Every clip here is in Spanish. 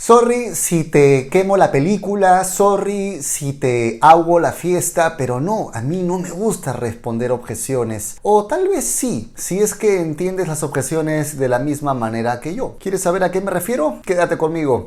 Sorry si te quemo la película, sorry si te hago la fiesta, pero no, a mí no me gusta responder objeciones. O tal vez sí, si es que entiendes las objeciones de la misma manera que yo. ¿Quieres saber a qué me refiero? Quédate conmigo.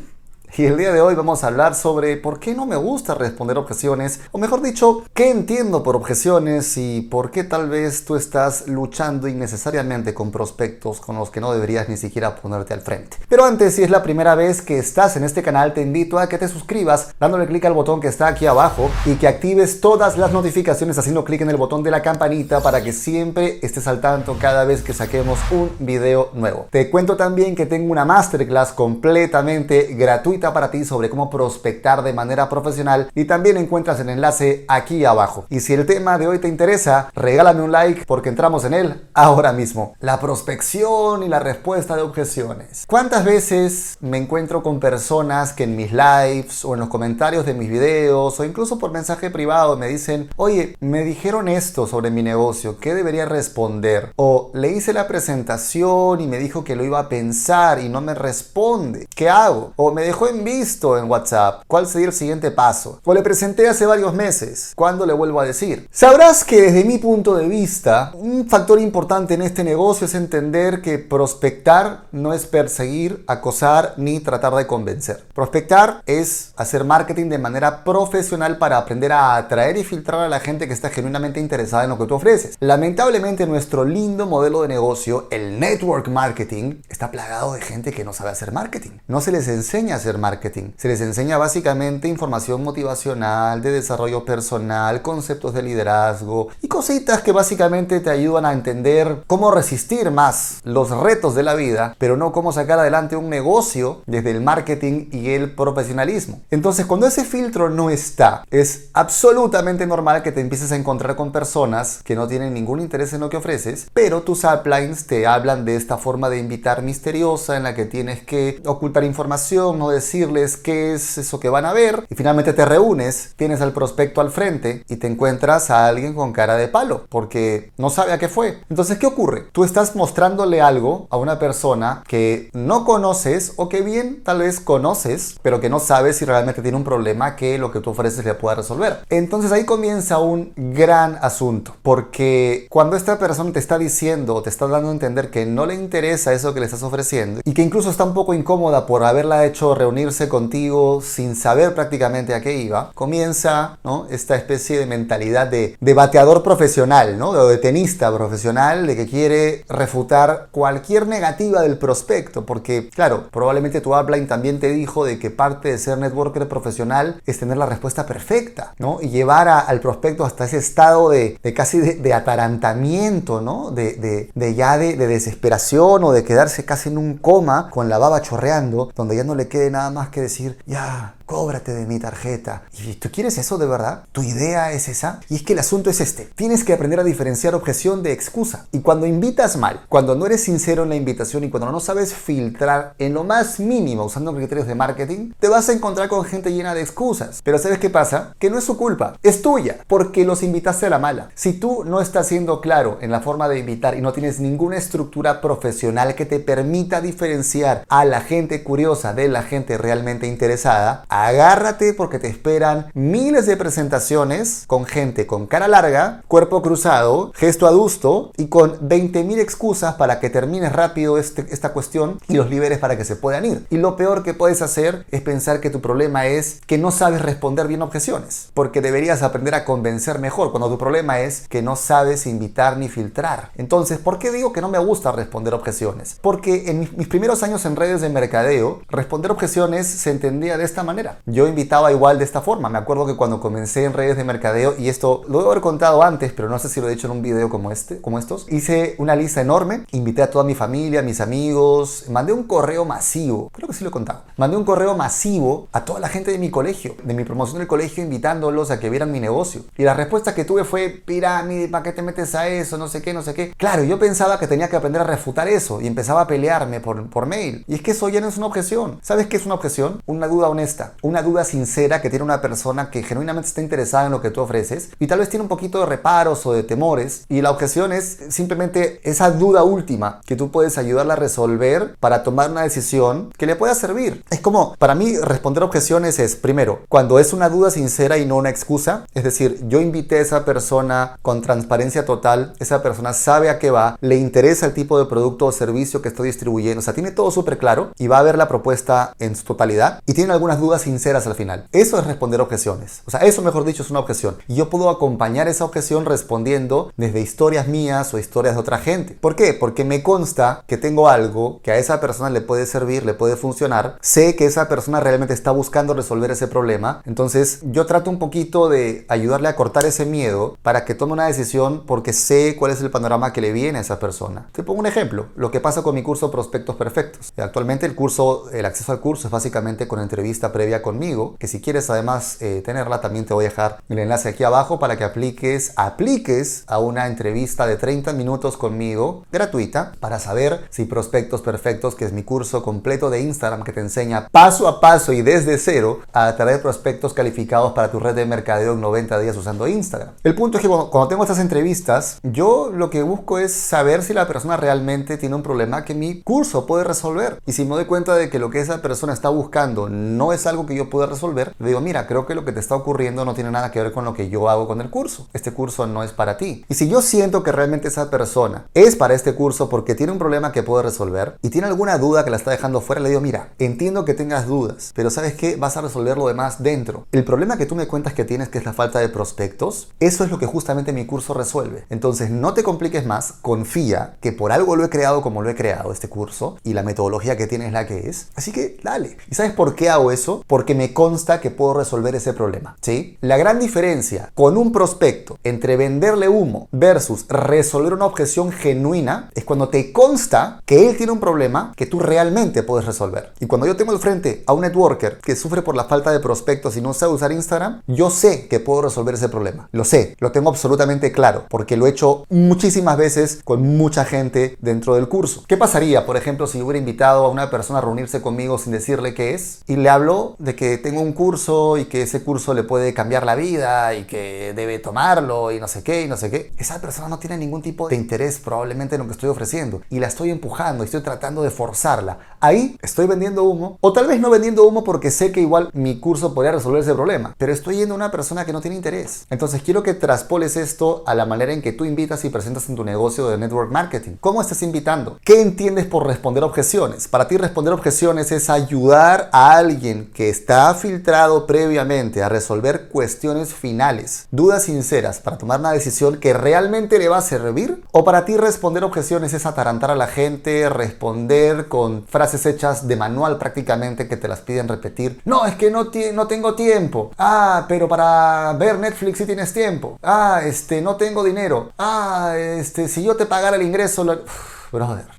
Y el día de hoy vamos a hablar sobre por qué no me gusta responder objeciones, o mejor dicho, qué entiendo por objeciones y por qué tal vez tú estás luchando innecesariamente con prospectos con los que no deberías ni siquiera ponerte al frente. Pero antes, si es la primera vez que estás en este canal, te invito a que te suscribas dándole clic al botón que está aquí abajo y que actives todas las notificaciones haciendo clic en el botón de la campanita para que siempre estés al tanto cada vez que saquemos un video nuevo. Te cuento también que tengo una masterclass completamente gratuita para ti sobre cómo prospectar de manera profesional y también encuentras el enlace aquí abajo. Y si el tema de hoy te interesa, regálame un like porque entramos en él ahora mismo. La prospección y la respuesta de objeciones. ¿Cuántas veces me encuentro con personas que en mis lives o en los comentarios de mis videos o incluso por mensaje privado me dicen, oye, me dijeron esto sobre mi negocio, ¿qué debería responder? O le hice la presentación y me dijo que lo iba a pensar y no me responde. ¿Qué hago? O me dejó visto en WhatsApp. ¿Cuál sería el siguiente paso? O le presenté hace varios meses. ¿Cuándo le vuelvo a decir? Sabrás que desde mi punto de vista, un factor importante en este negocio es entender que prospectar no es perseguir, acosar ni tratar de convencer. Prospectar es hacer marketing de manera profesional para aprender a atraer y filtrar a la gente que está genuinamente interesada en lo que tú ofreces. Lamentablemente nuestro lindo modelo de negocio, el network marketing, está plagado de gente que no sabe hacer marketing. No se les enseña a hacer marketing. Se les enseña básicamente información motivacional, de desarrollo personal, conceptos de liderazgo y cositas que básicamente te ayudan a entender cómo resistir más los retos de la vida, pero no cómo sacar adelante un negocio desde el marketing y el profesionalismo. Entonces, cuando ese filtro no está, es absolutamente normal que te empieces a encontrar con personas que no tienen ningún interés en lo que ofreces, pero tus uplines te hablan de esta forma de invitar misteriosa en la que tienes que ocultar información, no decir decirles qué es eso que van a ver y finalmente te reúnes, tienes al prospecto al frente y te encuentras a alguien con cara de palo porque no sabe a qué fue. Entonces, ¿qué ocurre? Tú estás mostrándole algo a una persona que no conoces o que bien tal vez conoces, pero que no sabes si realmente tiene un problema que lo que tú ofreces le pueda resolver. Entonces ahí comienza un gran asunto porque cuando esta persona te está diciendo o te está dando a entender que no le interesa eso que le estás ofreciendo y que incluso está un poco incómoda por haberla hecho reunir contigo sin saber prácticamente a qué iba, comienza ¿no? esta especie de mentalidad de, de bateador profesional, ¿no? de tenista profesional, de que quiere refutar cualquier negativa del prospecto, porque claro, probablemente tu upline también te dijo de que parte de ser networker profesional es tener la respuesta perfecta, ¿no? Y llevar al prospecto hasta ese estado de, de casi de, atarantamiento, ¿no? De, de, de ya de, desesperación o de quedarse casi en un coma con la baba chorreando, donde ya no le quede nada más que decir, ya, cóbrate de mi tarjeta. ¿Y tú quieres eso de verdad? ¿Tu idea es esa? Y es que el asunto es este. Tienes que aprender a diferenciar objeción de excusa. Y cuando invitas mal, cuando no eres sincero en la invitación y cuando no sabes filtrar en lo más mínimo usando criterios de marketing, te vas a encontrar con gente llena de excusas. Pero ¿sabes qué pasa? Que no es su culpa, es tuya, porque los invitaste a la mala. Si tú no estás siendo claro en la forma de invitar y no tienes ninguna estructura profesional que te permita diferenciar a la gente curiosa de la gente realmente interesada, agárrate porque te esperan miles de presentaciones con gente con cara larga, cuerpo cruzado, gesto adusto y con 20.000 excusas para que termines rápido este, esta cuestión y los liberes para que se puedan ir. Y lo peor que puedes hacer es pensar que tu problema es que no sabes responder bien objeciones, porque deberías aprender a convencer mejor cuando tu problema es que no sabes invitar ni filtrar. Entonces, ¿por qué digo que no me gusta responder objeciones? Porque en mis primeros años en redes de mercadeo, responder objeciones se entendía de esta manera. Yo invitaba igual de esta forma. Me acuerdo que cuando comencé en redes de mercadeo, y esto lo debo haber contado antes, pero no sé si lo he hecho en un video como este, como estos, hice una lista enorme, invité a toda mi familia, mis amigos, mandé un correo masivo, creo que sí lo he contado, mandé un correo masivo a toda la gente de mi colegio, de mi promoción del colegio, invitándolos a que vieran mi negocio. Y la respuesta que tuve fue, pirámide, ¿para qué te metes a eso? No sé qué, no sé qué. Claro, yo pensaba que tenía que aprender a refutar eso y empezaba a pelearme por, por mail. Y es que eso ya no es una objeción. ¿Sabes qué es una objeción? Una duda honesta, una duda sincera que tiene una persona que genuinamente está interesada en lo que tú ofreces y tal vez tiene un poquito de reparos o de temores. Y la objeción es simplemente esa duda última que tú puedes ayudarla a resolver para tomar una decisión que le pueda servir. Es como, para mí, responder objeciones es, primero, cuando es una duda sincera y no una excusa, es decir, yo invité a esa persona con transparencia total, esa persona sabe a qué va, le interesa el tipo de producto o servicio que estoy distribuyendo, o sea, tiene todo súper claro y va a ver la propuesta en su totalidad y tiene algunas dudas sinceras al final. Eso es responder objeciones. O sea, eso mejor dicho es una objeción. Y yo puedo acompañar esa objeción respondiendo desde historias mías o historias de otra gente. ¿Por qué? Porque me consta que tengo algo que a esa persona le puede servir, le puede funcionar. Sé que esa persona realmente está buscando resolver ese problema. Entonces yo trato un poquito de ayudarle a cortar ese miedo para que tome una decisión porque sé cuál es el panorama que le viene a esa persona. Te pongo un ejemplo, lo que pasa con mi curso Prospectos Perfectos. Actualmente el curso, el acceso al curso básicamente con entrevista previa conmigo, que si quieres además eh, tenerla también te voy a dejar el enlace aquí abajo para que apliques, apliques a una entrevista de 30 minutos conmigo gratuita para saber si Prospectos Perfectos, que es mi curso completo de Instagram que te enseña paso a paso y desde cero a traer prospectos calificados para tu red de mercadeo en 90 días usando Instagram. El punto es que cuando, cuando tengo estas entrevistas, yo lo que busco es saber si la persona realmente tiene un problema que mi curso puede resolver. Y si me doy cuenta de que lo que esa persona está buscando no es algo que yo pueda resolver, le digo, mira, creo que lo que te está ocurriendo no tiene nada que ver con lo que yo hago con el curso. Este curso no es para ti. Y si yo siento que realmente esa persona es para este curso porque tiene un problema que puede resolver y tiene alguna duda que la está dejando fuera, le digo, mira, entiendo que tengas dudas, pero ¿sabes qué? Vas a resolver lo demás dentro. El problema que tú me cuentas que tienes, que es la falta de prospectos, eso es lo que justamente mi curso resuelve. Entonces, no te compliques más, confía que por algo lo he creado como lo he creado este curso y la metodología que tiene es la que es. Así que dale. ¿Y sabes por qué hago eso? Porque me consta que puedo resolver ese problema. ¿Sí? La gran diferencia con un prospecto entre venderle humo versus resolver una objeción genuina es cuando te consta que él tiene un problema que tú realmente puedes resolver. Y cuando yo tengo al frente a un networker que sufre por la falta de prospectos y no sabe usar Instagram, yo sé que puedo resolver ese problema. Lo sé, lo tengo absolutamente claro, porque lo he hecho muchísimas veces con mucha gente dentro del curso. ¿Qué pasaría, por ejemplo, si hubiera invitado a una persona a reunirse conmigo sin decirle qué es? Y le hablo de que tengo un curso y que ese curso le puede cambiar la vida y que debe tomarlo y no sé qué y no sé qué. Esa persona no tiene ningún tipo de interés probablemente en lo que estoy ofreciendo y la estoy empujando, y estoy tratando de forzarla. Ahí estoy vendiendo humo o tal vez no vendiendo humo porque sé que igual mi curso podría resolver ese problema, pero estoy yendo a una persona que no tiene interés. Entonces quiero que traspoles esto a la manera en que tú invitas y presentas en tu negocio de network marketing. ¿Cómo estás invitando? ¿Qué entiendes por responder objeciones? Para ti responder objeciones es ayudar a alguien que está filtrado previamente a resolver cuestiones finales, dudas sinceras para tomar una decisión que realmente le va a servir o para ti responder objeciones es atarantar a la gente, responder con frases hechas de manual prácticamente que te las piden repetir. No, es que no, no tengo tiempo. Ah, pero para ver Netflix sí tienes tiempo. Ah, este, no tengo dinero. Ah, este, si yo te pagara el ingreso... Lo...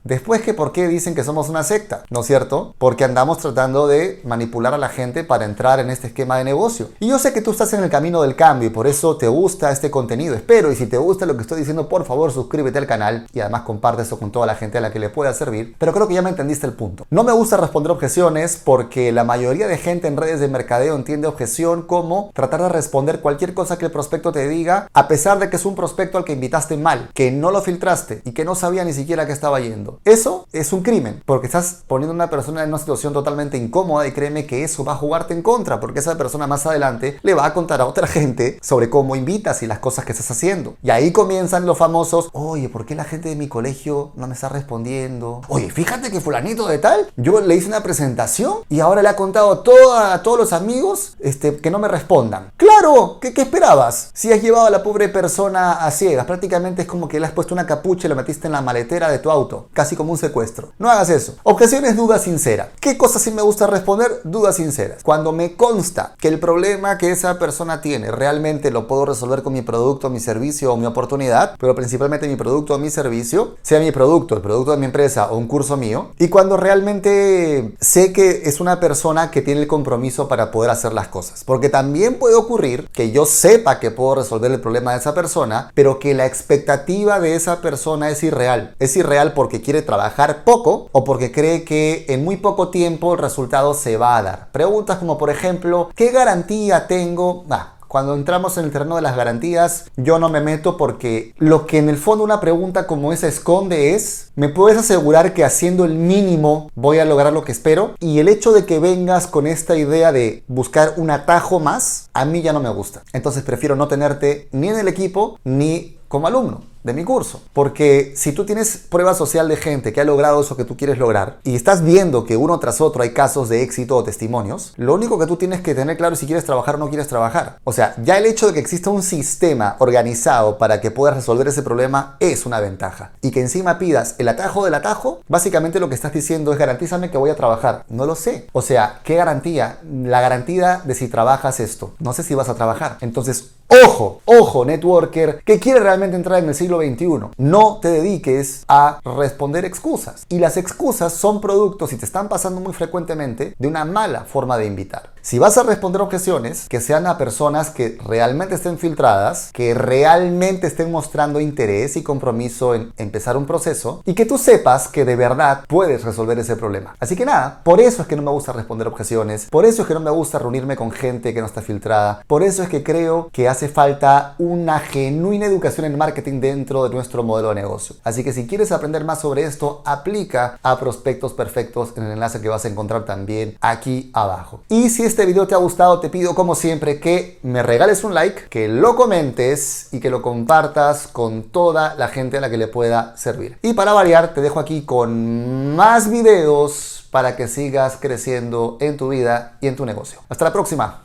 Después que por qué dicen que somos una secta, ¿no es cierto? Porque andamos tratando de manipular a la gente para entrar en este esquema de negocio. Y yo sé que tú estás en el camino del cambio y por eso te gusta este contenido. Espero y si te gusta lo que estoy diciendo, por favor suscríbete al canal y además comparte eso con toda la gente a la que le pueda servir. Pero creo que ya me entendiste el punto. No me gusta responder objeciones porque la mayoría de gente en redes de mercadeo entiende objeción como tratar de responder cualquier cosa que el prospecto te diga a pesar de que es un prospecto al que invitaste mal, que no lo filtraste y que no sabía ni siquiera que estaba yendo. Eso es un crimen, porque estás poniendo a una persona en una situación totalmente incómoda y créeme que eso va a jugarte en contra, porque esa persona más adelante le va a contar a otra gente sobre cómo invitas y las cosas que estás haciendo. Y ahí comienzan los famosos, oye, ¿por qué la gente de mi colegio no me está respondiendo? Oye, fíjate que fulanito de tal, yo le hice una presentación y ahora le ha contado a, a todos los amigos este, que no me respondan. Claro, ¿qué, ¿qué esperabas? Si has llevado a la pobre persona a ciegas, prácticamente es como que le has puesto una capucha y lo metiste en la maletera de tu auto, casi como un secuestro. No hagas eso. Objeciones, duda sincera. ¿Qué cosas sí me gusta responder? Dudas sinceras. Cuando me consta que el problema que esa persona tiene realmente lo puedo resolver con mi producto, mi servicio o mi oportunidad, pero principalmente mi producto o mi servicio, sea mi producto, el producto de mi empresa o un curso mío, y cuando realmente sé que es una persona que tiene el compromiso para poder hacer las cosas. Porque también puede ocurrir que yo sepa que puedo resolver el problema de esa persona, pero que la expectativa de esa persona es irreal. Es irreal porque quiere trabajar poco o porque cree que en muy poco tiempo el resultado se va a dar. Preguntas como por ejemplo, ¿qué garantía tengo? Cuando entramos en el terreno de las garantías, yo no me meto porque lo que en el fondo una pregunta como esa esconde es, ¿me puedes asegurar que haciendo el mínimo voy a lograr lo que espero? Y el hecho de que vengas con esta idea de buscar un atajo más, a mí ya no me gusta. Entonces prefiero no tenerte ni en el equipo ni como alumno de mi curso. Porque si tú tienes prueba social de gente que ha logrado eso que tú quieres lograr y estás viendo que uno tras otro hay casos de éxito o testimonios, lo único que tú tienes que tener claro es si quieres trabajar o no quieres trabajar. O sea, ya el hecho de que exista un sistema organizado para que puedas resolver ese problema es una ventaja. Y que encima pidas el atajo del atajo, básicamente lo que estás diciendo es garantízame que voy a trabajar. No lo sé. O sea, ¿qué garantía? La garantía de si trabajas esto. No sé si vas a trabajar. Entonces, ojo, ojo, networker, que quiere realmente entrar en el siglo 21. No te dediques a responder excusas. Y las excusas son productos, y te están pasando muy frecuentemente, de una mala forma de invitar. Si vas a responder objeciones, que sean a personas que realmente estén filtradas, que realmente estén mostrando interés y compromiso en empezar un proceso y que tú sepas que de verdad puedes resolver ese problema. Así que nada, por eso es que no me gusta responder objeciones, por eso es que no me gusta reunirme con gente que no está filtrada, por eso es que creo que hace falta una genuina educación en marketing dentro de nuestro modelo de negocio. Así que si quieres aprender más sobre esto, aplica a Prospectos Perfectos en el enlace que vas a encontrar también aquí abajo. Y si este video te ha gustado, te pido como siempre que me regales un like, que lo comentes y que lo compartas con toda la gente a la que le pueda servir. Y para variar, te dejo aquí con más videos para que sigas creciendo en tu vida y en tu negocio. Hasta la próxima.